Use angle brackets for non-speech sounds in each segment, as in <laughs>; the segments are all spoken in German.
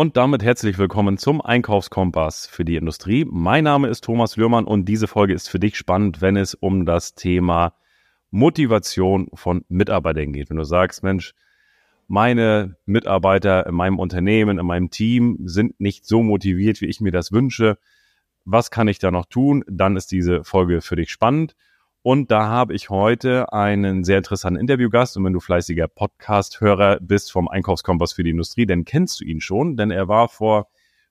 Und damit herzlich willkommen zum Einkaufskompass für die Industrie. Mein Name ist Thomas Lührmann und diese Folge ist für dich spannend, wenn es um das Thema Motivation von Mitarbeitern geht. Wenn du sagst, Mensch, meine Mitarbeiter in meinem Unternehmen, in meinem Team sind nicht so motiviert, wie ich mir das wünsche. Was kann ich da noch tun? Dann ist diese Folge für dich spannend. Und da habe ich heute einen sehr interessanten Interviewgast. Und wenn du fleißiger Podcast-Hörer bist vom Einkaufskompass für die Industrie, dann kennst du ihn schon, denn er war vor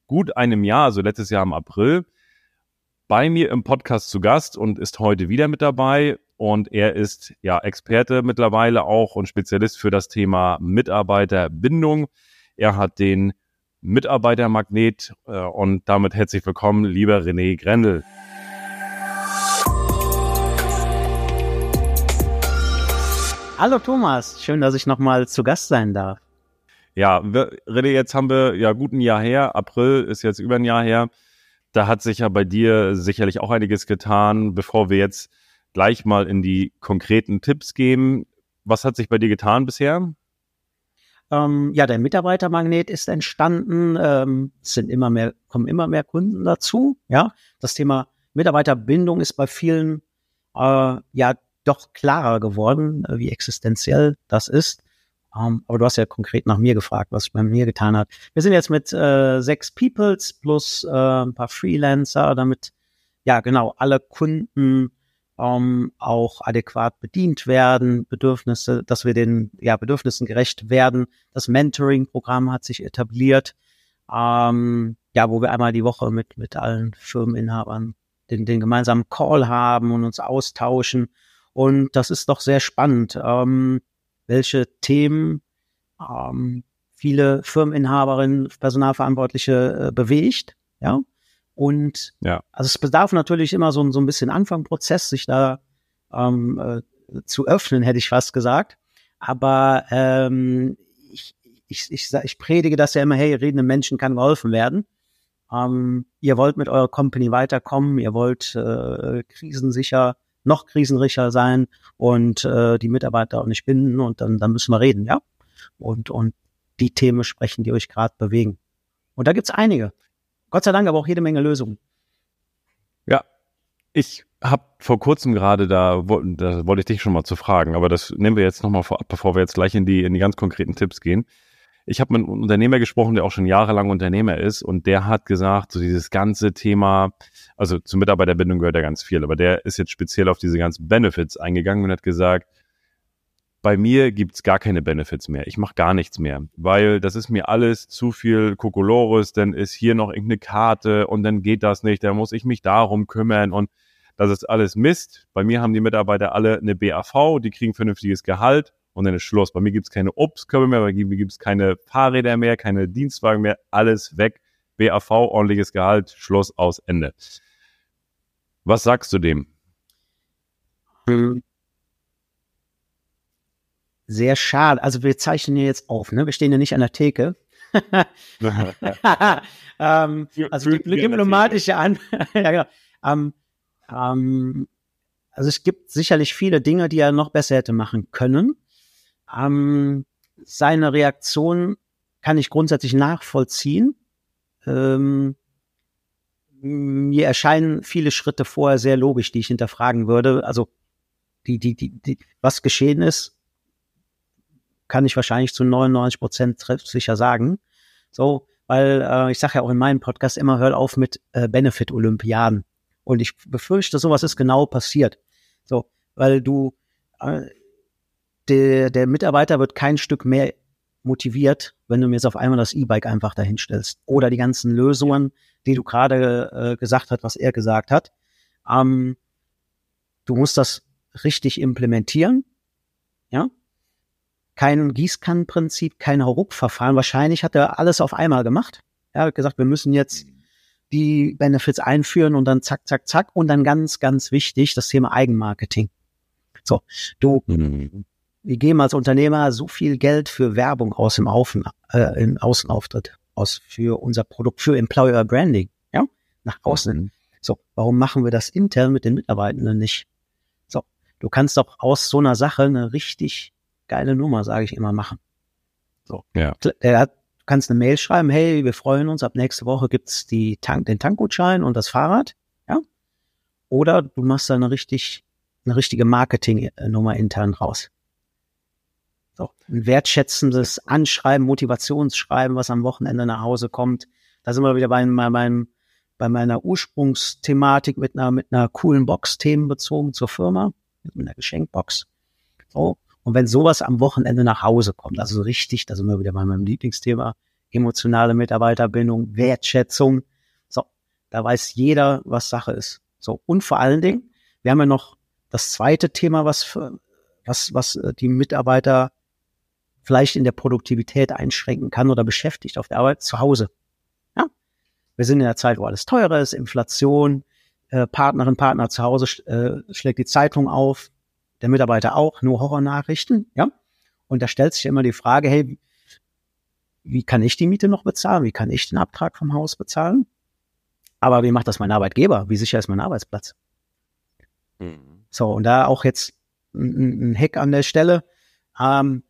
gut einem Jahr, also letztes Jahr im April, bei mir im Podcast zu Gast und ist heute wieder mit dabei. Und er ist ja Experte mittlerweile auch und Spezialist für das Thema Mitarbeiterbindung. Er hat den Mitarbeitermagnet äh, und damit herzlich willkommen, lieber René Grendel. Hallo Thomas, schön, dass ich nochmal zu Gast sein darf. Ja, René, jetzt haben wir ja gut ein Jahr her, April ist jetzt über ein Jahr her. Da hat sich ja bei dir sicherlich auch einiges getan. Bevor wir jetzt gleich mal in die konkreten Tipps gehen, was hat sich bei dir getan bisher? Ähm, ja, der Mitarbeitermagnet ist entstanden. Ähm, es sind immer mehr, kommen immer mehr Kunden dazu. Ja, das Thema Mitarbeiterbindung ist bei vielen äh, ja doch klarer geworden, äh, wie existenziell das ist. Um, ähm, aber du hast ja konkret nach mir gefragt, was ich bei mir getan hat. Wir sind jetzt mit äh, sechs Peoples plus äh, ein paar Freelancer, damit ja genau alle Kunden ähm, auch adäquat bedient werden, Bedürfnisse, dass wir den ja, Bedürfnissen gerecht werden. Das Mentoring-Programm hat sich etabliert, ähm, ja, wo wir einmal die Woche mit mit allen Firmeninhabern den, den gemeinsamen Call haben und uns austauschen und das ist doch sehr spannend, ähm, welche Themen ähm, viele Firmeninhaberinnen, Personalverantwortliche äh, bewegt. Ja. Und ja. also es bedarf natürlich immer so, so ein bisschen Anfangprozess, sich da ähm, äh, zu öffnen, hätte ich fast gesagt. Aber ähm, ich, ich, ich, ich predige das ja immer, hey, redenden Menschen kann geholfen werden. Ähm, ihr wollt mit eurer Company weiterkommen, ihr wollt äh, krisensicher noch krisenricher sein und äh, die Mitarbeiter auch nicht binden und dann, dann müssen wir reden, ja. Und, und die Themen sprechen, die euch gerade bewegen. Und da gibt's einige. Gott sei Dank aber auch jede Menge Lösungen. Ja, ich habe vor kurzem gerade da, da wollte ich dich schon mal zu fragen, aber das nehmen wir jetzt nochmal vorab, bevor wir jetzt gleich in die, in die ganz konkreten Tipps gehen. Ich habe mit einem Unternehmer gesprochen, der auch schon jahrelang Unternehmer ist und der hat gesagt, so dieses ganze Thema, also zur Mitarbeiterbindung gehört ja ganz viel, aber der ist jetzt speziell auf diese ganzen Benefits eingegangen und hat gesagt, bei mir gibt's gar keine Benefits mehr. Ich mache gar nichts mehr, weil das ist mir alles zu viel Kokolores, dann ist hier noch irgendeine Karte und dann geht das nicht, dann muss ich mich darum kümmern und das ist alles Mist. Bei mir haben die Mitarbeiter alle eine BAV, die kriegen vernünftiges Gehalt und dann ist Schluss. Bei mir gibt es keine Obstkörbe mehr, bei mir gibt es keine Fahrräder mehr, keine Dienstwagen mehr, alles weg. BAV, ordentliches Gehalt, Schluss, aus, Ende. Was sagst du dem? Sehr schade. Also wir zeichnen hier jetzt auf, ne? Wir stehen ja nicht an der Theke. <laughs> ähm, also die diplomatische An <laughs> ja, genau. ähm, ähm, also es gibt sicherlich viele Dinge, die er noch besser hätte machen können. Ähm, seine Reaktion kann ich grundsätzlich nachvollziehen. Ähm, mir erscheinen viele Schritte vorher sehr logisch, die ich hinterfragen würde. Also die, die, die, die was geschehen ist, kann ich wahrscheinlich zu 99 Prozent sicher sagen. So, weil äh, ich sage ja auch in meinem Podcast immer, hör auf mit äh, Benefit-Olympiaden. Und ich befürchte, sowas ist genau passiert. So, weil du äh, der, der Mitarbeiter wird kein Stück mehr motiviert, wenn du mir jetzt auf einmal das E-Bike einfach dahinstellst. Oder die ganzen Lösungen, die du gerade äh, gesagt hast, was er gesagt hat. Ähm, du musst das richtig implementieren. Ja. Kein Gießkannenprinzip, kein Hauruck-Verfahren. Wahrscheinlich hat er alles auf einmal gemacht. Er hat gesagt, wir müssen jetzt die Benefits einführen und dann zack, zack, zack. Und dann ganz, ganz wichtig, das Thema Eigenmarketing. So, du, mhm wir geben als Unternehmer so viel Geld für Werbung aus im, Außen, äh, im Außenauftritt, aus für unser Produkt, für Employer Branding, ja, nach außen. Mhm. So, warum machen wir das intern mit den Mitarbeitenden nicht? So, du kannst doch aus so einer Sache eine richtig geile Nummer, sage ich immer, machen. So, ja. Der hat, kannst eine Mail schreiben, hey, wir freuen uns, ab nächste Woche gibt's die Tank, den Tankgutschein und das Fahrrad, ja. Oder du machst da eine richtig, eine richtige Marketingnummer intern raus. So, ein wertschätzendes Anschreiben, Motivationsschreiben, was am Wochenende nach Hause kommt. Da sind wir wieder bei, bei meinem, bei meiner Ursprungsthematik mit einer, mit einer coolen Box themenbezogen zur Firma, mit einer Geschenkbox. So. Und wenn sowas am Wochenende nach Hause kommt, also richtig, da sind wir wieder bei meinem Lieblingsthema, emotionale Mitarbeiterbindung, Wertschätzung. So, da weiß jeder, was Sache ist. So, und vor allen Dingen, wir haben ja noch das zweite Thema, was, für, was, was äh, die Mitarbeiter vielleicht in der Produktivität einschränken kann oder beschäftigt auf der Arbeit zu Hause. Ja? Wir sind in der Zeit, wo alles teurer ist, Inflation, äh, Partnerin, Partner zu Hause äh, schlägt die Zeitung auf, der Mitarbeiter auch, nur Horrornachrichten, ja. Und da stellt sich immer die Frage, hey, wie kann ich die Miete noch bezahlen? Wie kann ich den Abtrag vom Haus bezahlen? Aber wie macht das mein Arbeitgeber? Wie sicher ist mein Arbeitsplatz? Mhm. So, und da auch jetzt ein, ein Hack an der Stelle. Ähm,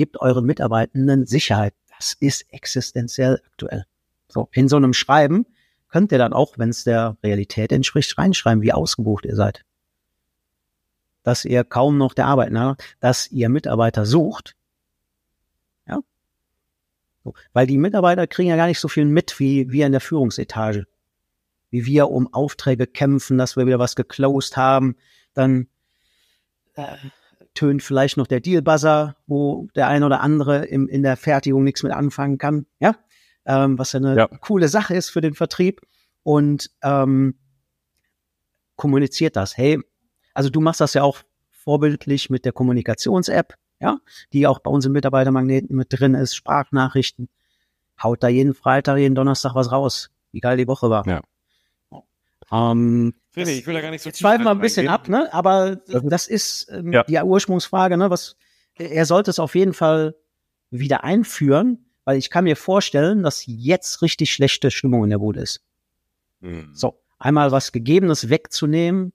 gebt euren Mitarbeitenden Sicherheit. Das ist existenziell aktuell. So, in so einem Schreiben könnt ihr dann auch, wenn es der Realität entspricht, reinschreiben, wie ausgebucht ihr seid dass ihr kaum noch der Arbeit nach, dass ihr Mitarbeiter sucht. Ja. So, weil die Mitarbeiter kriegen ja gar nicht so viel mit wie wir in der Führungsetage. Wie wir um Aufträge kämpfen, dass wir wieder was geclosed haben, dann äh, tönt vielleicht noch der Dealbuzzer, wo der ein oder andere im, in der Fertigung nichts mit anfangen kann. Ja. Ähm, was ja eine ja. coole Sache ist für den Vertrieb. Und ähm, kommuniziert das. Hey, also du machst das ja auch vorbildlich mit der Kommunikations-App, ja, die auch bei uns im Mitarbeitermagneten mit drin ist, Sprachnachrichten. Haut da jeden Freitag, jeden Donnerstag was raus. Wie geil die Woche war. Ja. Ähm, das, ich will da gar nicht so schweifen wir ein bisschen ab, ne? Aber das, das ist ähm, ja. die Ursprungsfrage, ne? Was er sollte es auf jeden Fall wieder einführen, weil ich kann mir vorstellen, dass jetzt richtig schlechte Stimmung in der Bude ist. Mhm. So, einmal was Gegebenes wegzunehmen,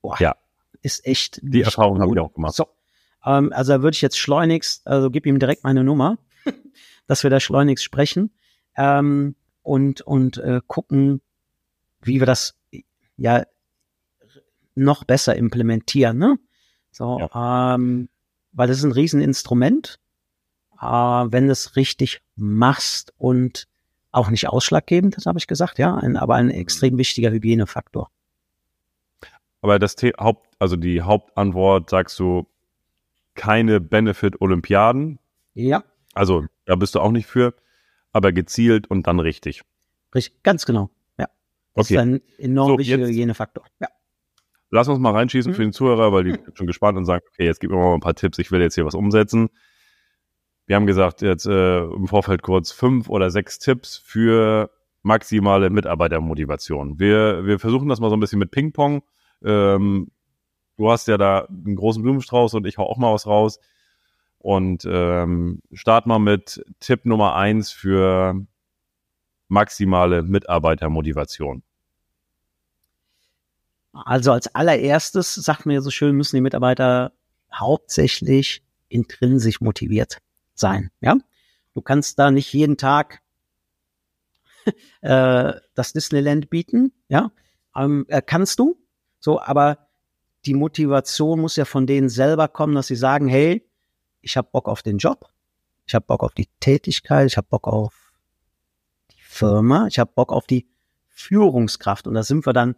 boah, ja. ist echt. Die Erfahrung habe ich auch gemacht. So, ähm, also da würde ich jetzt schleunigst, also gib ihm direkt meine Nummer, <laughs> dass wir da schleunigst sprechen ähm, und und äh, gucken, wie wir das ja noch besser implementieren. Ne? So, ja. ähm, weil das ist ein Rieseninstrument, äh, wenn du es richtig machst und auch nicht ausschlaggebend, das habe ich gesagt, ja, ein, aber ein extrem wichtiger Hygienefaktor. Aber das The Haupt, also die Hauptantwort sagst du keine Benefit-Olympiaden. Ja. Also da bist du auch nicht für, aber gezielt und dann richtig. Richtig, ganz genau. Ja. Das okay. ist ein enorm so, wichtiger Hygienefaktor. Ja. Lass uns mal reinschießen mhm. für den Zuhörer, weil die sind schon gespannt und sagen, okay, jetzt gib mir mal ein paar Tipps, ich will jetzt hier was umsetzen. Wir haben gesagt, jetzt äh, im Vorfeld kurz fünf oder sechs Tipps für maximale Mitarbeitermotivation. Wir, wir versuchen das mal so ein bisschen mit Ping-Pong. Ähm, du hast ja da einen großen Blumenstrauß und ich hau auch mal was raus. Und ähm, start mal mit Tipp Nummer eins für maximale Mitarbeitermotivation. Also als allererstes, sagt mir so schön, müssen die Mitarbeiter hauptsächlich intrinsisch motiviert sein. Ja, du kannst da nicht jeden Tag <laughs> äh, das Disneyland bieten. Ja, ähm, äh, kannst du, so, aber die Motivation muss ja von denen selber kommen, dass sie sagen, hey, ich habe Bock auf den Job, ich habe Bock auf die Tätigkeit, ich habe Bock auf die Firma, ich habe Bock auf die Führungskraft. Und da sind wir dann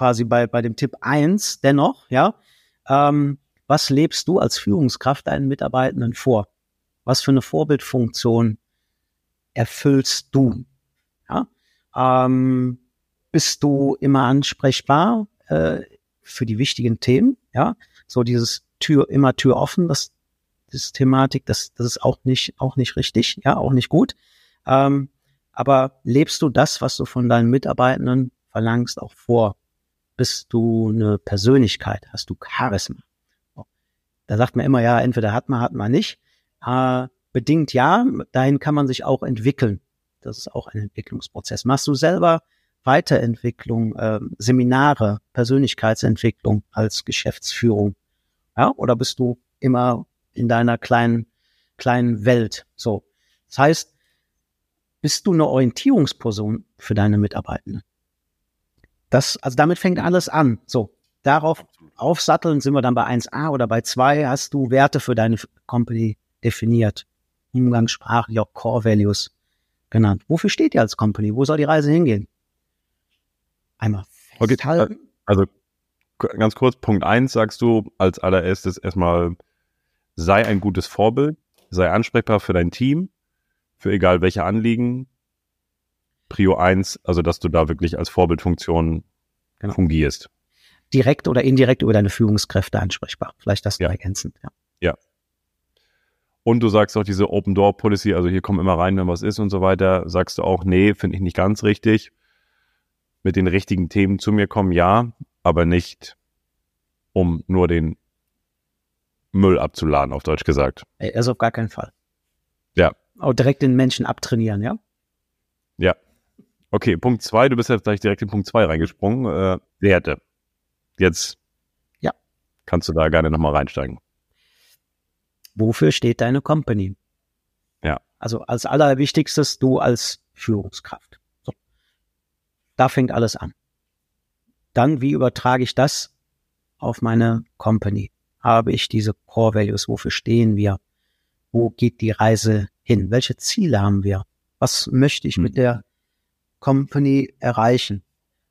quasi bei, bei dem Tipp eins dennoch, ja. Ähm, was lebst du als Führungskraft deinen Mitarbeitenden vor? Was für eine Vorbildfunktion erfüllst du? Ja? Ähm, bist du immer ansprechbar? äh, für die wichtigen Themen, ja, so dieses Tür, immer Tür offen, das, das Thematik, das, das ist auch nicht, auch nicht richtig, ja, auch nicht gut. Ähm, aber lebst du das, was du von deinen Mitarbeitenden verlangst, auch vor? Bist du eine Persönlichkeit? Hast du Charisma? Da sagt man immer, ja, entweder hat man, hat man nicht. Äh, bedingt ja, dahin kann man sich auch entwickeln. Das ist auch ein Entwicklungsprozess. Machst du selber Weiterentwicklung, äh, Seminare, Persönlichkeitsentwicklung als Geschäftsführung? Ja, oder bist du immer in deiner kleinen, kleinen Welt? So. Das heißt, bist du eine Orientierungsperson für deine Mitarbeitenden? Das, also damit fängt alles an. So, darauf aufsatteln sind wir dann bei 1a oder bei 2 hast du Werte für deine Company definiert. Umgangssprachlich auch Core Values genannt. Wofür steht ihr als Company? Wo soll die Reise hingehen? Einmal festhalten. Okay, also ganz kurz, Punkt 1 sagst du als allererstes erstmal, sei ein gutes Vorbild, sei ansprechbar für dein Team, für egal welche Anliegen. Prio 1, also dass du da wirklich als Vorbildfunktion genau. fungierst. Direkt oder indirekt über deine Führungskräfte ansprechbar. Vielleicht das ja. ergänzend, ja. Ja. Und du sagst auch diese Open Door Policy, also hier kommen immer rein, wenn was ist und so weiter, sagst du auch, nee, finde ich nicht ganz richtig. Mit den richtigen Themen zu mir kommen, ja, aber nicht um nur den Müll abzuladen, auf Deutsch gesagt. Also auf gar keinen Fall. Ja. Auch direkt den Menschen abtrainieren, ja? Ja. Okay, Punkt zwei, du bist jetzt gleich direkt in Punkt zwei reingesprungen. Äh, Werte. Jetzt ja. kannst du da gerne nochmal reinsteigen. Wofür steht deine Company? Ja. Also als allerwichtigstes du als Führungskraft. So. Da fängt alles an. Dann, wie übertrage ich das auf meine Company? Habe ich diese Core Values? Wofür stehen wir? Wo geht die Reise hin? Welche Ziele haben wir? Was möchte ich mit hm. der Company erreichen?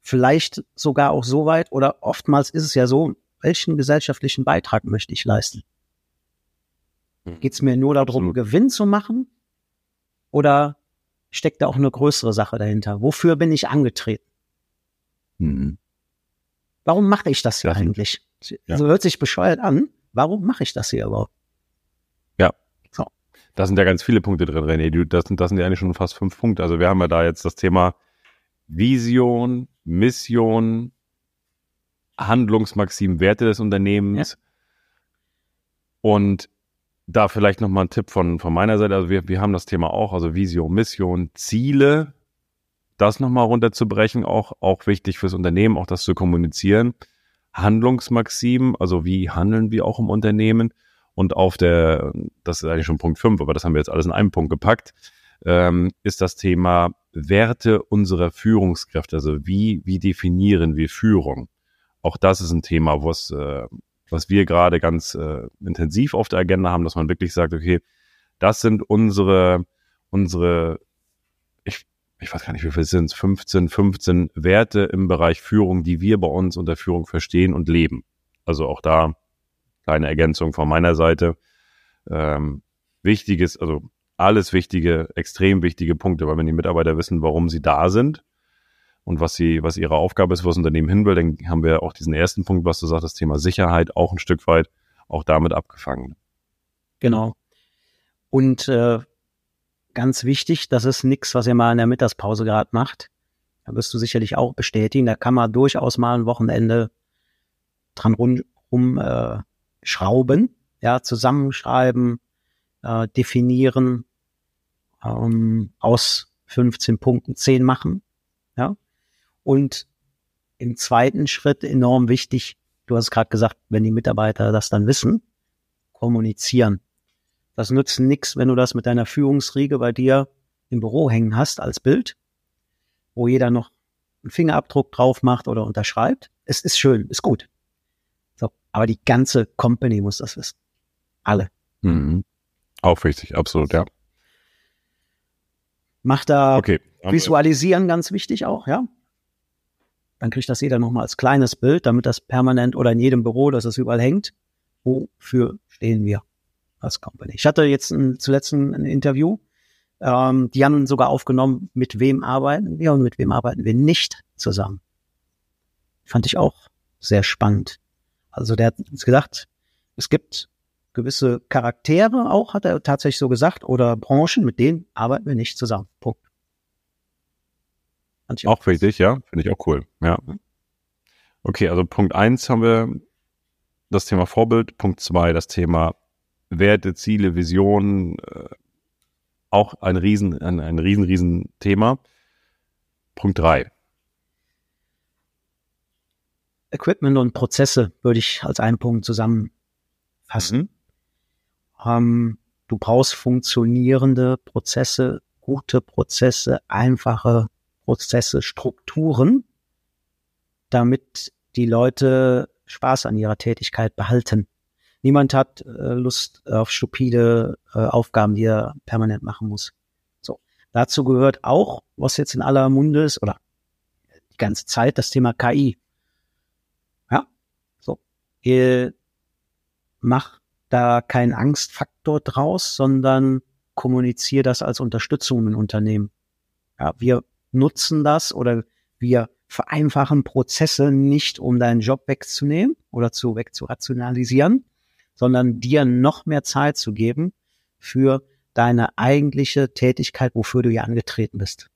Vielleicht sogar auch so weit oder oftmals ist es ja so, welchen gesellschaftlichen Beitrag möchte ich leisten? Hm. Geht es mir nur darum, Absolut. Gewinn zu machen? Oder steckt da auch eine größere Sache dahinter? Wofür bin ich angetreten? Mhm. Warum mache ich das hier das eigentlich? Ja. So hört sich bescheuert an. Warum mache ich das hier überhaupt? Da sind ja ganz viele Punkte drin, René. Das sind, das sind ja eigentlich schon fast fünf Punkte. Also wir haben ja da jetzt das Thema Vision, Mission, Handlungsmaxim, Werte des Unternehmens. Ja. Und da vielleicht nochmal ein Tipp von, von meiner Seite. Also wir, wir haben das Thema auch, also Vision, Mission, Ziele. Das nochmal runterzubrechen, auch, auch wichtig fürs Unternehmen, auch das zu kommunizieren. Handlungsmaximen, also wie handeln wir auch im Unternehmen. Und auf der, das ist eigentlich schon Punkt 5, aber das haben wir jetzt alles in einem Punkt gepackt, ähm, ist das Thema Werte unserer Führungskräfte. Also wie, wie definieren wir Führung? Auch das ist ein Thema, was, äh, was wir gerade ganz äh, intensiv auf der Agenda haben, dass man wirklich sagt, okay, das sind unsere, unsere, ich, ich weiß gar nicht, wie viel sind es, 15, 15 Werte im Bereich Führung, die wir bei uns unter Führung verstehen und leben. Also auch da kleine Ergänzung von meiner Seite. Ähm, wichtiges, also alles wichtige, extrem wichtige Punkte, weil wenn die Mitarbeiter wissen, warum sie da sind, und was sie, was ihre Aufgabe ist, wo das Unternehmen hin will, dann haben wir auch diesen ersten Punkt, was du sagst, das Thema Sicherheit auch ein Stück weit auch damit abgefangen. Genau. Und äh, ganz wichtig, das ist nichts, was ihr mal in der Mittagspause gerade macht. Da wirst du sicherlich auch bestätigen. Da kann man durchaus mal ein Wochenende dran rum, rum äh, schrauben, ja, zusammenschreiben, äh, definieren, ähm, aus 15 Punkten 10 machen. Ja. Und im zweiten Schritt enorm wichtig, du hast gerade gesagt, wenn die Mitarbeiter das dann wissen, kommunizieren. Das nützt nichts, wenn du das mit deiner Führungsriege bei dir im Büro hängen hast als Bild, wo jeder noch einen Fingerabdruck drauf macht oder unterschreibt. Es ist schön, ist gut. Aber die ganze Company muss das wissen. Alle. Mhm. Auch wichtig, absolut, ja. Macht da okay, Visualisieren ganz wichtig auch, ja dann kriegt das jeder nochmal als kleines Bild, damit das permanent oder in jedem Büro, dass es überall hängt. Wofür stehen wir als Company? Ich hatte jetzt ein, zuletzt ein Interview, ähm, die haben sogar aufgenommen, mit wem arbeiten wir und mit wem arbeiten wir nicht zusammen. Fand ich auch sehr spannend. Also der hat gesagt, es gibt gewisse Charaktere auch, hat er tatsächlich so gesagt, oder Branchen, mit denen arbeiten wir nicht zusammen. Punkt. Auch wichtig, ja. Finde ich auch cool. Ja. Okay, also Punkt eins haben wir das Thema Vorbild. Punkt zwei das Thema Werte, Ziele, Visionen. Äh, auch ein riesen, ein, ein riesen, riesen Thema. Punkt drei Equipment und Prozesse würde ich als einen Punkt zusammenfassen. Mhm. Ähm, du brauchst funktionierende Prozesse, gute Prozesse, einfache Prozesse, Strukturen, damit die Leute Spaß an ihrer Tätigkeit behalten. Niemand hat äh, Lust auf stupide äh, Aufgaben, die er permanent machen muss. So. Dazu gehört auch, was jetzt in aller Munde ist, oder die ganze Zeit, das Thema KI. Ja. Ihr macht da keinen Angstfaktor draus, sondern kommuniziere das als Unterstützung in Unternehmen. Ja, wir nutzen das oder wir vereinfachen Prozesse nicht, um deinen Job wegzunehmen oder zu wegzurationalisieren, sondern dir noch mehr Zeit zu geben für deine eigentliche Tätigkeit, wofür du hier angetreten bist.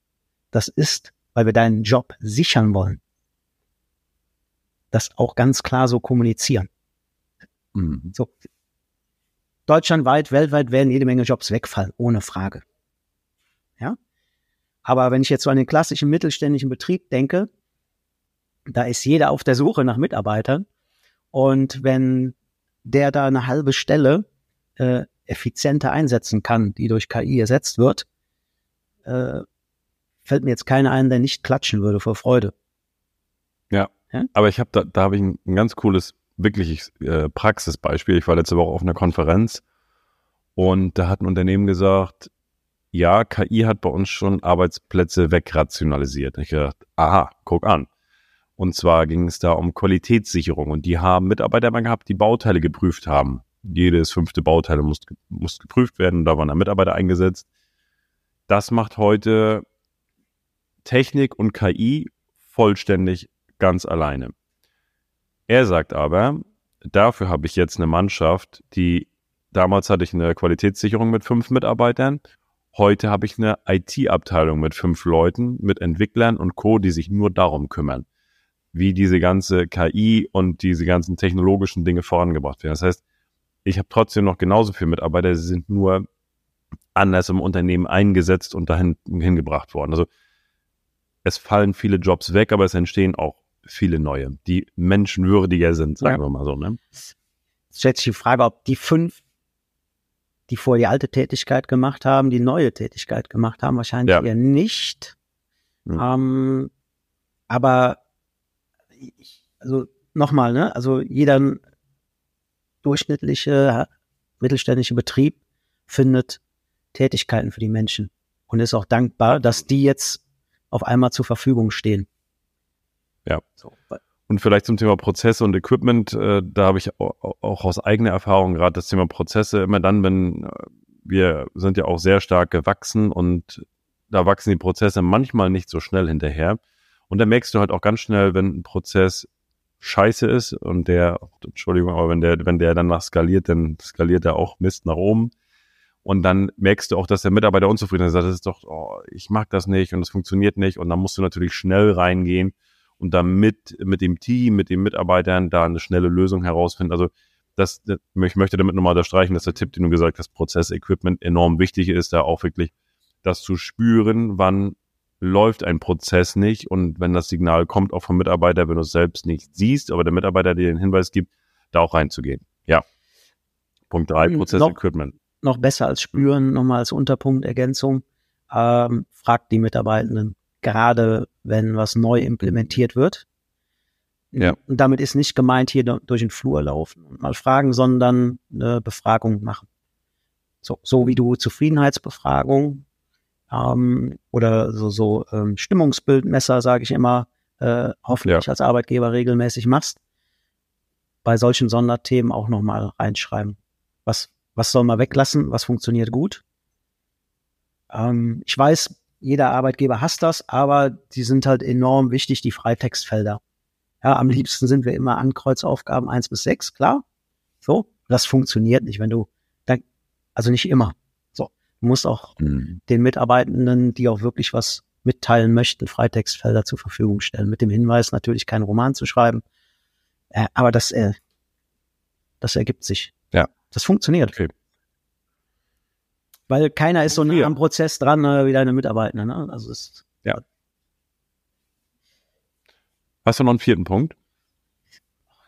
Das ist, weil wir deinen Job sichern wollen. Das auch ganz klar so kommunizieren. Mhm. So. Deutschlandweit, weltweit werden jede Menge Jobs wegfallen, ohne Frage. Ja. Aber wenn ich jetzt so an den klassischen mittelständischen Betrieb denke, da ist jeder auf der Suche nach Mitarbeitern. Und wenn der da eine halbe Stelle äh, effizienter einsetzen kann, die durch KI ersetzt wird, äh, fällt mir jetzt keiner ein, der nicht klatschen würde vor Freude. Aber ich habe da, da habe ich ein, ein, ganz cooles, wirklich äh, Praxisbeispiel. Ich war letzte Woche auf einer Konferenz und da hat ein Unternehmen gesagt, ja, KI hat bei uns schon Arbeitsplätze wegrationalisiert. Ich dachte, aha, guck an. Und zwar ging es da um Qualitätssicherung. Und die haben Mitarbeiter mal gehabt, die Bauteile geprüft haben. Jedes fünfte Bauteil muss, muss geprüft werden. Und da waren da Mitarbeiter eingesetzt. Das macht heute Technik und KI vollständig ganz alleine. Er sagt aber, dafür habe ich jetzt eine Mannschaft, die damals hatte ich eine Qualitätssicherung mit fünf Mitarbeitern. Heute habe ich eine IT-Abteilung mit fünf Leuten, mit Entwicklern und Co., die sich nur darum kümmern wie diese ganze KI und diese ganzen technologischen Dinge vorangebracht werden. Das heißt, ich habe trotzdem noch genauso viele Mitarbeiter, sie sind nur anders im Unternehmen eingesetzt und dahin hingebracht worden. Also es fallen viele Jobs weg, aber es entstehen auch viele neue, die menschenwürdiger sind, sagen ja. wir mal so. Ne? Jetzt stellt sich die Frage, ob die fünf, die vorher die alte Tätigkeit gemacht haben, die neue Tätigkeit gemacht haben, wahrscheinlich ja. eher nicht. Hm. Ähm, aber ich, also nochmal, ne? Also jeder durchschnittliche mittelständische Betrieb findet Tätigkeiten für die Menschen und ist auch dankbar, dass die jetzt auf einmal zur Verfügung stehen. Ja. So. Und vielleicht zum Thema Prozesse und Equipment, äh, da habe ich auch, auch aus eigener Erfahrung gerade das Thema Prozesse immer dann, wenn äh, wir sind ja auch sehr stark gewachsen und da wachsen die Prozesse manchmal nicht so schnell hinterher. Und dann merkst du halt auch ganz schnell, wenn ein Prozess scheiße ist und der, Entschuldigung, aber wenn der, wenn der danach skaliert, dann skaliert er auch Mist nach oben. Und dann merkst du auch, dass der Mitarbeiter unzufrieden ist. Das ist doch, oh, ich mag das nicht und es funktioniert nicht. Und dann musst du natürlich schnell reingehen und dann mit, dem Team, mit den Mitarbeitern da eine schnelle Lösung herausfinden. Also das, ich möchte damit nochmal unterstreichen, dass der Tipp, den du gesagt hast, Prozess-Equipment enorm wichtig ist, da auch wirklich das zu spüren, wann läuft ein Prozess nicht und wenn das Signal kommt auch vom Mitarbeiter, wenn du es selbst nicht siehst, aber der Mitarbeiter dir den Hinweis gibt, da auch reinzugehen. Ja. Punkt drei, hm, Prozess-Equipment. Noch, noch, besser als spüren, nochmal als Unterpunkt, Ergänzung, ähm, fragt die Mitarbeitenden, gerade wenn was neu implementiert wird. Ja. Und damit ist nicht gemeint, hier durch den Flur laufen und mal fragen, sondern eine Befragung machen. So, so wie du Zufriedenheitsbefragung ähm, oder so, so ähm, Stimmungsbildmesser, sage ich immer, äh, hoffentlich ja. als Arbeitgeber regelmäßig machst, bei solchen Sonderthemen auch nochmal reinschreiben. Was, was soll man weglassen? Was funktioniert gut? Ähm, ich weiß, jeder Arbeitgeber hasst das, aber die sind halt enorm wichtig, die Freitextfelder. Ja, am liebsten sind wir immer Ankreuzaufgaben eins bis sechs, klar. So, das funktioniert nicht, wenn du, dann, also nicht immer. Du musst auch mhm. den Mitarbeitenden, die auch wirklich was mitteilen möchten, Freitextfelder zur Verfügung stellen. Mit dem Hinweis, natürlich keinen Roman zu schreiben. Äh, aber das, äh, das ergibt sich. Ja. Das funktioniert. Okay. Weil keiner ist so nah am Prozess dran äh, wie deine Mitarbeiter. Ne? Also ist, ja. Hast du noch einen vierten Punkt?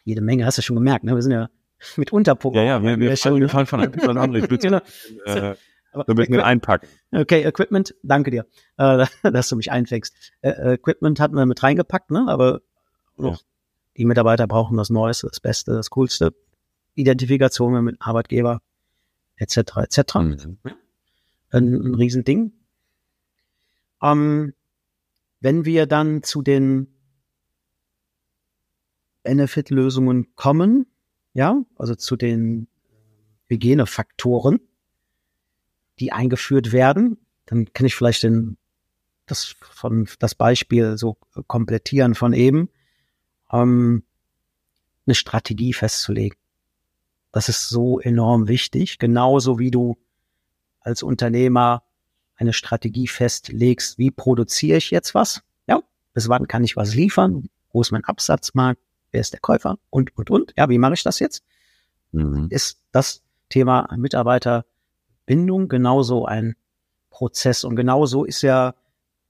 Jede Menge, hast du schon gemerkt. Ne? Wir sind ja <laughs> mit Unterpunkten. Ja, ja, wir, wir, fallen, fallen von einem an. Ich <laughs> genau. <laughs> äh, Aber ein bisschen einpacken. Okay, Equipment, danke dir, äh, dass du mich einfängst. Äh, Equipment hatten wir mit reingepackt, ne? aber ja. die Mitarbeiter brauchen das Neueste, das Beste, das Coolste. Identifikation mit Arbeitgeber, etc., etc. Mhm. Ein, ein Riesending. Ähm, wenn wir dann zu den Benefit-Lösungen kommen, ja, also zu den Hygienefaktoren, die eingeführt werden, dann kann ich vielleicht den, das von das Beispiel so komplettieren von eben, ähm, eine Strategie festzulegen. Das ist so enorm wichtig, genauso wie du als Unternehmer eine Strategie festlegst, wie produziere ich jetzt was? Ja, bis wann kann ich was liefern? Wo ist mein Absatzmarkt? Wer ist der Käufer? Und, und, und. Ja, wie mache ich das jetzt? Mhm. Ist das Thema Mitarbeiterbindung genauso ein Prozess. Und genauso ist ja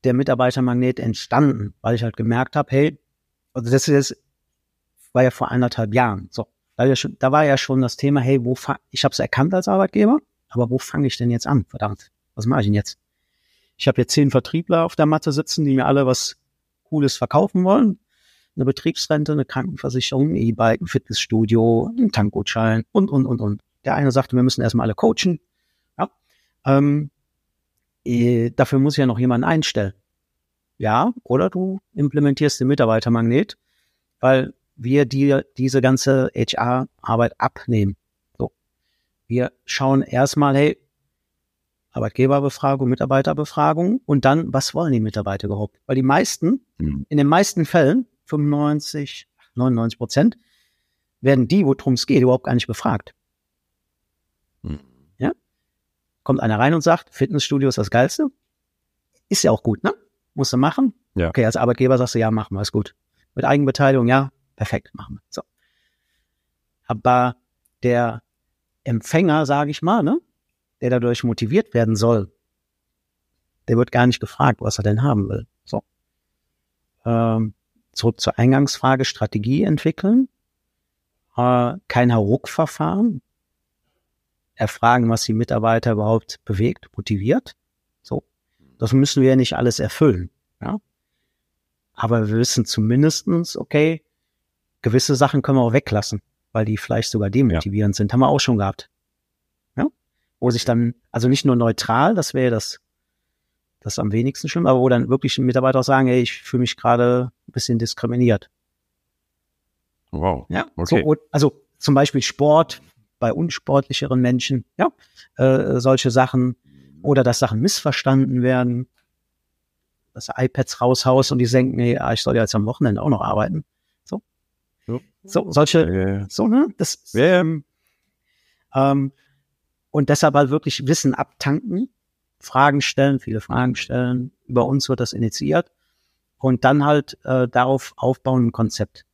der Mitarbeitermagnet entstanden, weil ich halt gemerkt habe, hey, also das ist, war ja vor anderthalb Jahren. So, da, ja schon, da war ja schon das Thema, hey, wo ich habe es erkannt als Arbeitgeber, aber wo fange ich denn jetzt an? Verdammt, was mache ich denn jetzt? Ich habe jetzt zehn Vertriebler auf der Matte sitzen, die mir alle was Cooles verkaufen wollen. Eine Betriebsrente, eine Krankenversicherung, ein E-Bike, ein Fitnessstudio, ein Tankgutschein und, und, und, und. Der eine sagte, wir müssen erstmal alle coachen. Ja. Ähm, äh, dafür muss ich ja noch jemanden einstellen. Ja, oder du implementierst den Mitarbeitermagnet, weil wir dir diese ganze HR-Arbeit abnehmen. Wir schauen erstmal, hey, Arbeitgeberbefragung, Mitarbeiterbefragung und dann, was wollen die Mitarbeiter überhaupt? Weil die meisten, mhm. in den meisten Fällen, 95, 99 Prozent, werden die, worum es geht, überhaupt gar nicht befragt. Mhm. Ja? Kommt einer rein und sagt, Fitnessstudio ist das Geilste. Ist ja auch gut, ne? Musst du machen. Ja. Okay, als Arbeitgeber sagst du, ja, machen wir, ist gut. Mit Eigenbeteiligung, ja, perfekt, machen wir. So. Aber der Empfänger, sage ich mal, ne, der dadurch motiviert werden soll, der wird gar nicht gefragt, was er denn haben will. So. Ähm, zurück zur Eingangsfrage, Strategie entwickeln. Äh, kein Hauruck-Verfahren. Erfragen, was die Mitarbeiter überhaupt bewegt, motiviert. So. Das müssen wir ja nicht alles erfüllen. Ja. Aber wir wissen zumindestens, okay, gewisse Sachen können wir auch weglassen, weil die vielleicht sogar demotivierend ja. sind. Haben wir auch schon gehabt wo sich dann, also nicht nur neutral, das wäre das, das am wenigsten schlimm, aber wo dann wirklich Mitarbeiter auch sagen, ey, ich fühle mich gerade ein bisschen diskriminiert. Wow. Ja, okay. So, also zum Beispiel Sport bei unsportlicheren Menschen, ja, äh, solche Sachen oder dass Sachen missverstanden werden, dass iPads raushaust und die denken, nee, ich soll ja jetzt am Wochenende auch noch arbeiten. So. So, solche, ja, so, ne? Das, ja, ähm, ähm, und deshalb halt wirklich Wissen abtanken, Fragen stellen, viele Fragen stellen. Über uns wird das initiiert und dann halt äh, darauf aufbauen, ein Konzept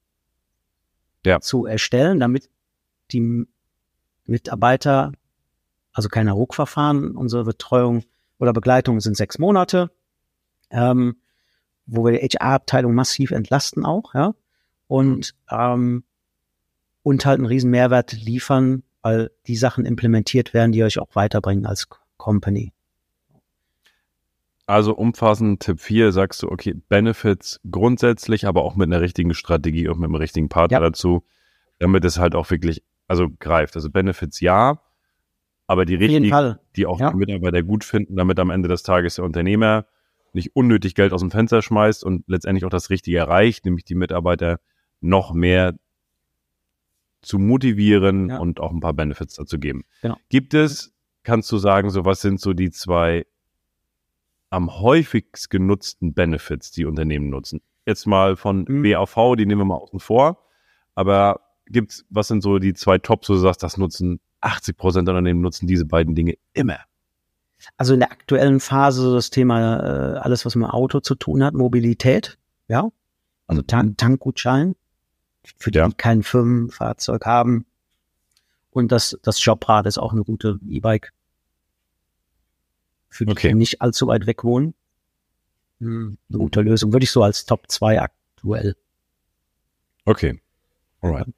ja. zu erstellen, damit die Mitarbeiter, also keine Ruckverfahren, unsere Betreuung oder Begleitung sind sechs Monate, ähm, wo wir die HR-Abteilung massiv entlasten auch, ja, und ähm, und halt einen riesen Mehrwert liefern weil die Sachen implementiert werden, die euch auch weiterbringen als Company. Also umfassend Tipp 4 sagst du, okay, Benefits grundsätzlich, aber auch mit einer richtigen Strategie und mit einem richtigen Partner ja. dazu, damit es halt auch wirklich, also greift. Also Benefits ja, aber die richtigen, die auch ja. die Mitarbeiter gut finden, damit am Ende des Tages der Unternehmer nicht unnötig Geld aus dem Fenster schmeißt und letztendlich auch das Richtige erreicht, nämlich die Mitarbeiter noch mehr zu motivieren ja. und auch ein paar Benefits dazu geben. Genau. Gibt es, kannst du sagen, so was sind so die zwei am häufigst genutzten Benefits, die Unternehmen nutzen? Jetzt mal von mhm. BAV, die nehmen wir mal außen vor, aber gibt's, was sind so die zwei Tops, wo du sagst, das nutzen 80 Prozent der Unternehmen nutzen diese beiden Dinge immer? Also in der aktuellen Phase das Thema äh, alles, was mit Auto zu tun hat, Mobilität, ja, also Tank Tankgutschein, für die, ja. die kein Firmenfahrzeug haben. Und das, das Jobrad ist auch eine gute E-Bike. Für die, okay. die nicht allzu weit weg wohnen. Hm, eine gute Lösung. Würde ich so als Top 2 aktuell. Okay. Alright.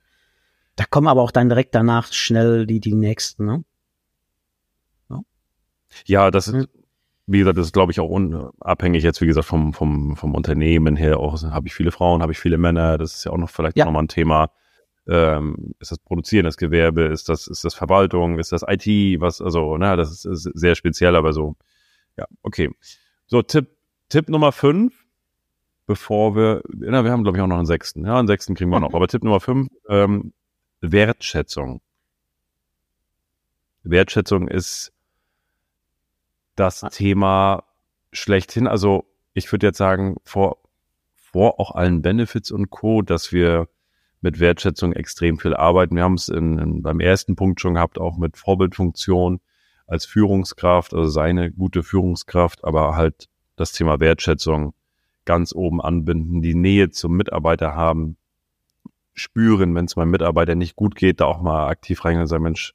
Da kommen aber auch dann direkt danach schnell die, die nächsten, ne? Ja. Ja, das ist, wie gesagt, das ist, glaube ich, auch unabhängig jetzt, wie gesagt, vom, vom, vom Unternehmen her. Auch habe ich viele Frauen, habe ich viele Männer. Das ist ja auch noch vielleicht ja. nochmal ein Thema. Ähm, ist das Produzieren, das Gewerbe, ist das, ist das Verwaltung, ist das IT, was, also, na, das ist, ist sehr speziell, aber so, ja, okay. So, Tipp, Tipp Nummer fünf, bevor wir, na, wir haben, glaube ich, auch noch einen sechsten. Ja, einen sechsten kriegen wir noch. Aber Tipp Nummer fünf, ähm, Wertschätzung. Wertschätzung ist das ah. Thema schlechthin. Also ich würde jetzt sagen, vor, vor auch allen Benefits und Co., dass wir mit Wertschätzung extrem viel arbeiten. Wir haben es in, in, beim ersten Punkt schon gehabt, auch mit Vorbildfunktion als Führungskraft, also seine gute Führungskraft, aber halt das Thema Wertschätzung ganz oben anbinden, die Nähe zum Mitarbeiter haben, spüren, wenn es meinem Mitarbeiter nicht gut geht, da auch mal aktiv reingehen und sagen, Mensch,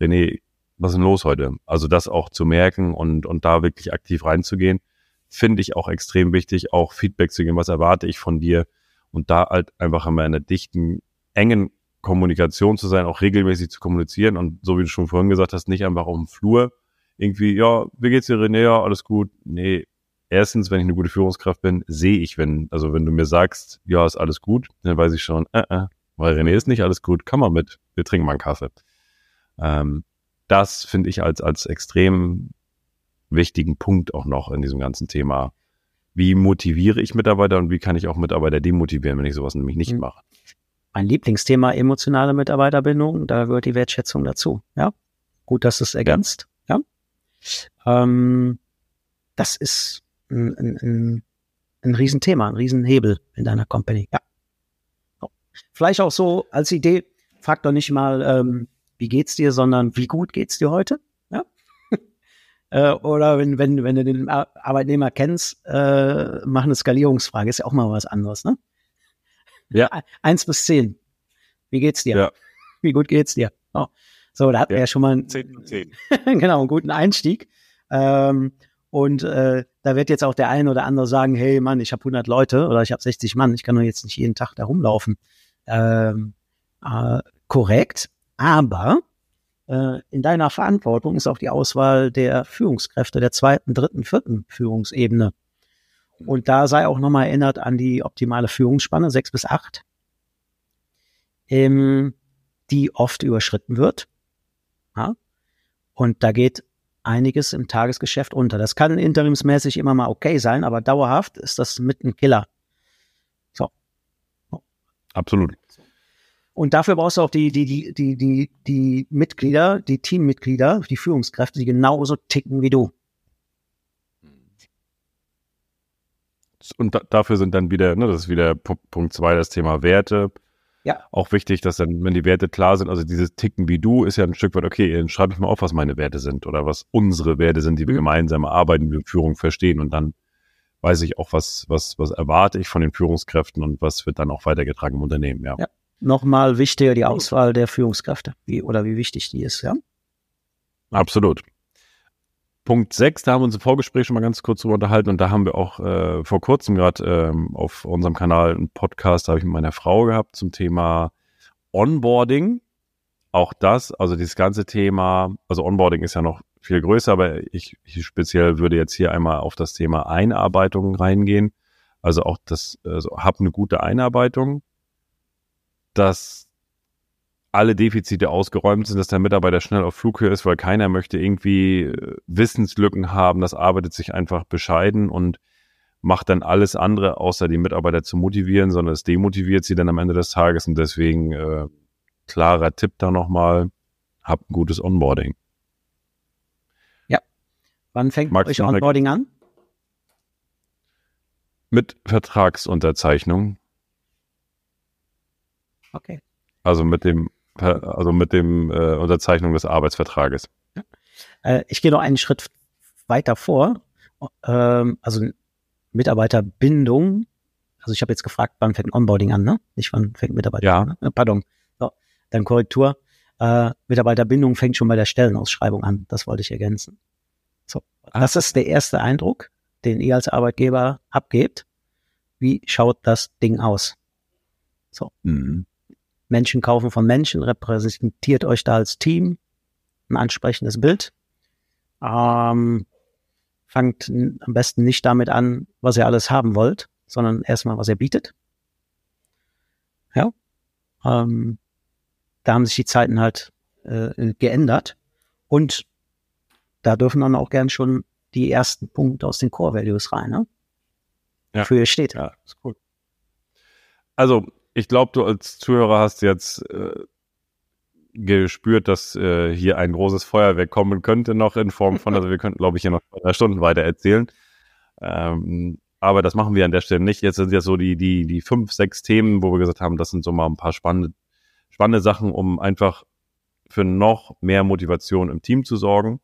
René, was ist denn los heute? Also das auch zu merken und, und da wirklich aktiv reinzugehen, finde ich auch extrem wichtig, auch Feedback zu geben, was erwarte ich von dir und da halt einfach immer in einer dichten, engen Kommunikation zu sein, auch regelmäßig zu kommunizieren und so wie du schon vorhin gesagt hast, nicht einfach auf dem Flur irgendwie, ja, wie geht's dir, René? Ja, alles gut. Nee, erstens, wenn ich eine gute Führungskraft bin, sehe ich, wenn, also wenn du mir sagst, ja, ist alles gut, dann weiß ich schon, äh, äh, weil René ist nicht alles gut, kann man mit, wir trinken mal einen Kaffee. Ähm, das finde ich als, als extrem wichtigen Punkt auch noch in diesem ganzen Thema. Wie motiviere ich Mitarbeiter und wie kann ich auch Mitarbeiter demotivieren, wenn ich sowas nämlich nicht mhm. mache? Mein Lieblingsthema emotionale Mitarbeiterbindung, da gehört die Wertschätzung dazu. Ja, gut, dass es ergänzt. Ja, ja. Ähm, das ist ein, ein, ein, ein Riesenthema, ein Riesenhebel in deiner Company. Ja. Vielleicht auch so als Idee, frag doch nicht mal, ähm, wie geht's dir, sondern wie gut geht's dir heute? Ja. <laughs> äh, oder wenn, wenn, wenn du den Arbeitnehmer kennst, äh, mach eine Skalierungsfrage, ist ja auch mal was anderes, ne? Ja. <laughs> Eins bis zehn. Wie geht's dir? Ja. Wie gut geht's dir? Oh. So, da hatten ja. wir ja schon mal einen, 10 10. <laughs> genau, einen guten Einstieg. Ähm, und äh, da wird jetzt auch der eine oder andere sagen, hey Mann, ich habe 100 Leute oder ich habe 60 Mann, ich kann doch jetzt nicht jeden Tag da rumlaufen. Ähm, äh, korrekt, aber äh, in deiner Verantwortung ist auch die Auswahl der Führungskräfte der zweiten, dritten, vierten Führungsebene. Und da sei auch nochmal erinnert an die optimale Führungsspanne, sechs bis acht, ähm, die oft überschritten wird. Ja? Und da geht einiges im Tagesgeschäft unter. Das kann interimsmäßig immer mal okay sein, aber dauerhaft ist das mit ein Killer. So. Absolut. Und dafür brauchst du auch die, die, die, die, die, die Mitglieder, die Teammitglieder, die Führungskräfte, die genauso ticken wie du. Und da, dafür sind dann wieder, ne, das ist wieder Punkt zwei, das Thema Werte. Ja. Auch wichtig, dass dann, wenn die Werte klar sind, also dieses Ticken wie du, ist ja ein Stück weit, okay, dann schreibe ich mal auf, was meine Werte sind oder was unsere Werte sind, die wir mhm. gemeinsam arbeiten, die Führung verstehen und dann weiß ich auch, was, was, was erwarte ich von den Führungskräften und was wird dann auch weitergetragen im Unternehmen, ja. ja. Nochmal wichtiger die Auswahl der Führungskräfte, wie, oder wie wichtig die ist, ja? Absolut. Punkt 6, da haben wir uns im Vorgespräch schon mal ganz kurz drüber unterhalten und da haben wir auch äh, vor kurzem gerade ähm, auf unserem Kanal einen Podcast, da habe ich mit meiner Frau gehabt zum Thema Onboarding. Auch das, also dieses ganze Thema, also Onboarding ist ja noch viel größer, aber ich, ich speziell würde jetzt hier einmal auf das Thema Einarbeitung reingehen. Also auch das, also hab eine gute Einarbeitung, dass alle Defizite ausgeräumt sind, dass der Mitarbeiter schnell auf Flughöhe ist, weil keiner möchte irgendwie äh, Wissenslücken haben. Das arbeitet sich einfach bescheiden und macht dann alles andere, außer die Mitarbeiter zu motivieren, sondern es demotiviert sie dann am Ende des Tages. Und deswegen äh, klarer Tipp da nochmal, habt ein gutes Onboarding. Ja. Wann fängt Magst euch Onboarding an? Mit Vertragsunterzeichnung. Okay. Also mit dem also mit dem äh, Unterzeichnung des Arbeitsvertrages. Äh, ich gehe noch einen Schritt weiter vor. Ähm, also Mitarbeiterbindung. Also ich habe jetzt gefragt, wann fängt Onboarding an, ne? Nicht wann fängt Mitarbeiter ja. an. Ne? Pardon. So, dann Korrektur. Äh, Mitarbeiterbindung fängt schon bei der Stellenausschreibung an. Das wollte ich ergänzen. So, ah. das ist der erste Eindruck, den ihr als Arbeitgeber abgebt. Wie schaut das Ding aus? So. Mhm. Menschen kaufen von Menschen, repräsentiert euch da als Team, ein ansprechendes Bild. Ähm, fangt am besten nicht damit an, was ihr alles haben wollt, sondern erstmal, was ihr bietet. Ja. Ähm, da haben sich die Zeiten halt äh, geändert. Und da dürfen dann auch gern schon die ersten Punkte aus den Core Values rein, ne? Ja. Für ihr steht. Ja, ist cool. Also, ich glaube, du als Zuhörer hast jetzt äh, gespürt, dass äh, hier ein großes Feuerwerk kommen könnte noch in Form von, also wir könnten, glaube ich, hier noch drei Stunden weiter erzählen. Ähm, aber das machen wir an der Stelle nicht. Jetzt sind ja so die, die, die fünf, sechs Themen, wo wir gesagt haben, das sind so mal ein paar spannende, spannende Sachen, um einfach für noch mehr Motivation im Team zu sorgen.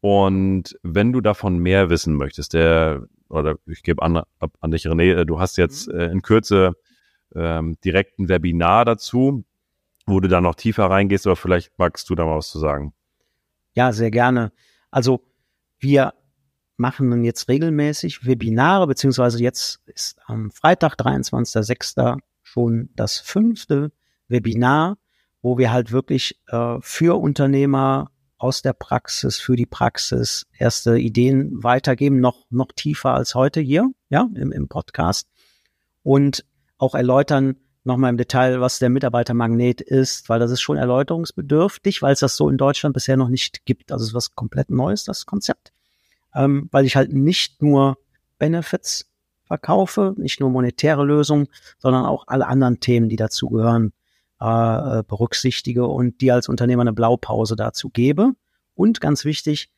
Und wenn du davon mehr wissen möchtest, der, oder ich gebe an, an dich, René, äh, du hast jetzt mhm. äh, in Kürze ähm, direkt ein Webinar dazu, wo du da noch tiefer reingehst, aber vielleicht magst du da mal was zu sagen. Ja, sehr gerne. Also wir machen dann jetzt regelmäßig Webinare, beziehungsweise jetzt ist am Freitag, 23.06. schon das fünfte Webinar, wo wir halt wirklich äh, für Unternehmer aus der Praxis, für die Praxis erste Ideen weitergeben, noch, noch tiefer als heute hier, ja, im, im Podcast. Und auch erläutern nochmal im Detail, was der Mitarbeitermagnet ist, weil das ist schon erläuterungsbedürftig, weil es das so in Deutschland bisher noch nicht gibt. Also es ist was komplett Neues, das Konzept. Ähm, weil ich halt nicht nur Benefits verkaufe, nicht nur monetäre Lösungen, sondern auch alle anderen Themen, die dazugehören, äh, äh, berücksichtige und die als Unternehmer eine Blaupause dazu gebe. Und ganz wichtig,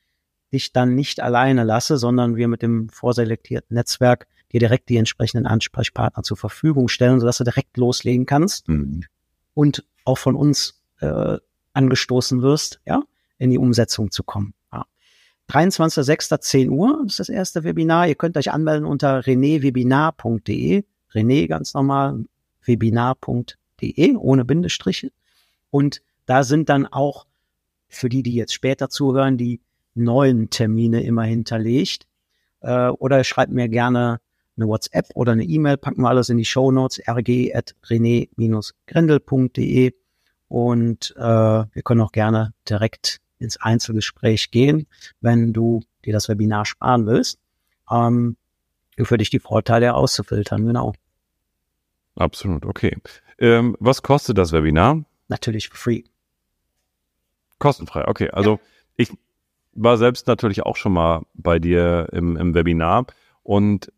dich dann nicht alleine lasse, sondern wir mit dem vorselektierten Netzwerk dir direkt die entsprechenden Ansprechpartner zur Verfügung stellen, sodass du direkt loslegen kannst mhm. und auch von uns äh, angestoßen wirst, ja, in die Umsetzung zu kommen. Ja. 23.06.10 Uhr ist das erste Webinar. Ihr könnt euch anmelden unter renéwebinar.de. René ganz normal, webinar.de ohne Bindestriche. Und da sind dann auch für die, die jetzt später zuhören, die neuen Termine immer hinterlegt. Äh, oder schreibt mir gerne eine WhatsApp oder eine E-Mail, packen wir alles in die Show Notes, rg.rené-grendel.de und äh, wir können auch gerne direkt ins Einzelgespräch gehen, wenn du dir das Webinar sparen willst, ähm, für dich die Vorteile auszufiltern, genau. Absolut, okay. Ähm, was kostet das Webinar? Natürlich free. Kostenfrei, okay. Also ja. ich war selbst natürlich auch schon mal bei dir im, im Webinar und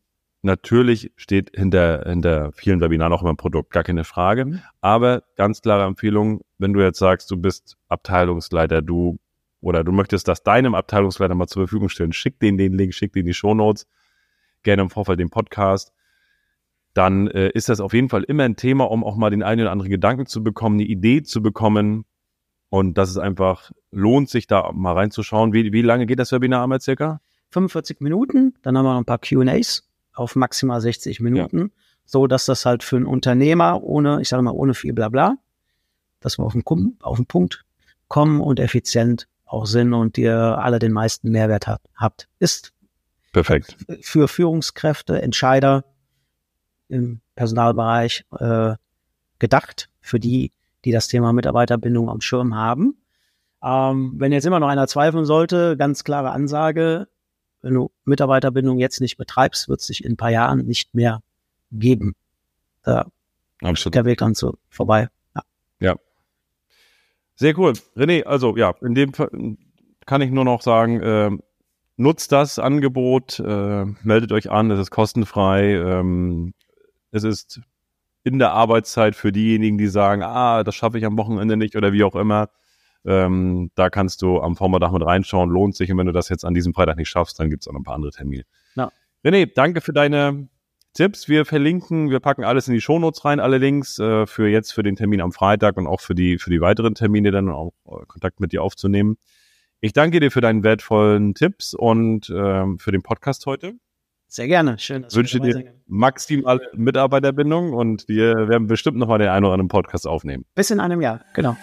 Natürlich steht hinter, hinter vielen Webinaren auch immer ein Produkt, gar keine Frage. Mhm. Aber ganz klare Empfehlung, wenn du jetzt sagst, du bist Abteilungsleiter, du oder du möchtest das deinem Abteilungsleiter mal zur Verfügung stellen, schick denen den Link, schick denen die Shownotes, gerne im Vorfall den Podcast. Dann äh, ist das auf jeden Fall immer ein Thema, um auch mal den einen oder anderen Gedanken zu bekommen, eine Idee zu bekommen. Und das ist einfach, lohnt sich da mal reinzuschauen. Wie, wie lange geht das Webinar einmal circa? 45 Minuten, dann haben wir noch ein paar QAs auf maximal 60 Minuten, ja. so dass das halt für einen Unternehmer ohne, ich sage mal, ohne viel Blabla, dass wir auf den, auf den Punkt kommen und effizient auch sind und ihr alle den meisten Mehrwert hat, habt. Ist perfekt für Führungskräfte, Entscheider im Personalbereich äh, gedacht, für die, die das Thema Mitarbeiterbindung am Schirm haben. Ähm, wenn jetzt immer noch einer zweifeln sollte, ganz klare Ansage, wenn du Mitarbeiterbindung jetzt nicht betreibst, wird es sich in ein paar Jahren nicht mehr geben. Da Absolut. der Weg dann so vorbei. Ja. ja. Sehr cool. René, also ja, in dem Fall kann ich nur noch sagen, äh, nutzt das Angebot, äh, meldet euch an, es ist kostenfrei, ähm, es ist in der Arbeitszeit für diejenigen, die sagen, ah, das schaffe ich am Wochenende nicht oder wie auch immer. Ähm, da kannst du am Vormittag mit reinschauen, lohnt sich. Und wenn du das jetzt an diesem Freitag nicht schaffst, dann gibt es auch noch ein paar andere Termine. Ja. René, danke für deine Tipps. Wir verlinken, wir packen alles in die Shownotes rein, alle Links äh, für jetzt für den Termin am Freitag und auch für die, für die weiteren Termine dann auch äh, Kontakt mit dir aufzunehmen. Ich danke dir für deinen wertvollen Tipps und ähm, für den Podcast heute. Sehr gerne. Schön. Dass wünsche dir maximale Mitarbeiterbindung und wir werden bestimmt nochmal den einen oder anderen Podcast aufnehmen. Bis in einem Jahr, genau.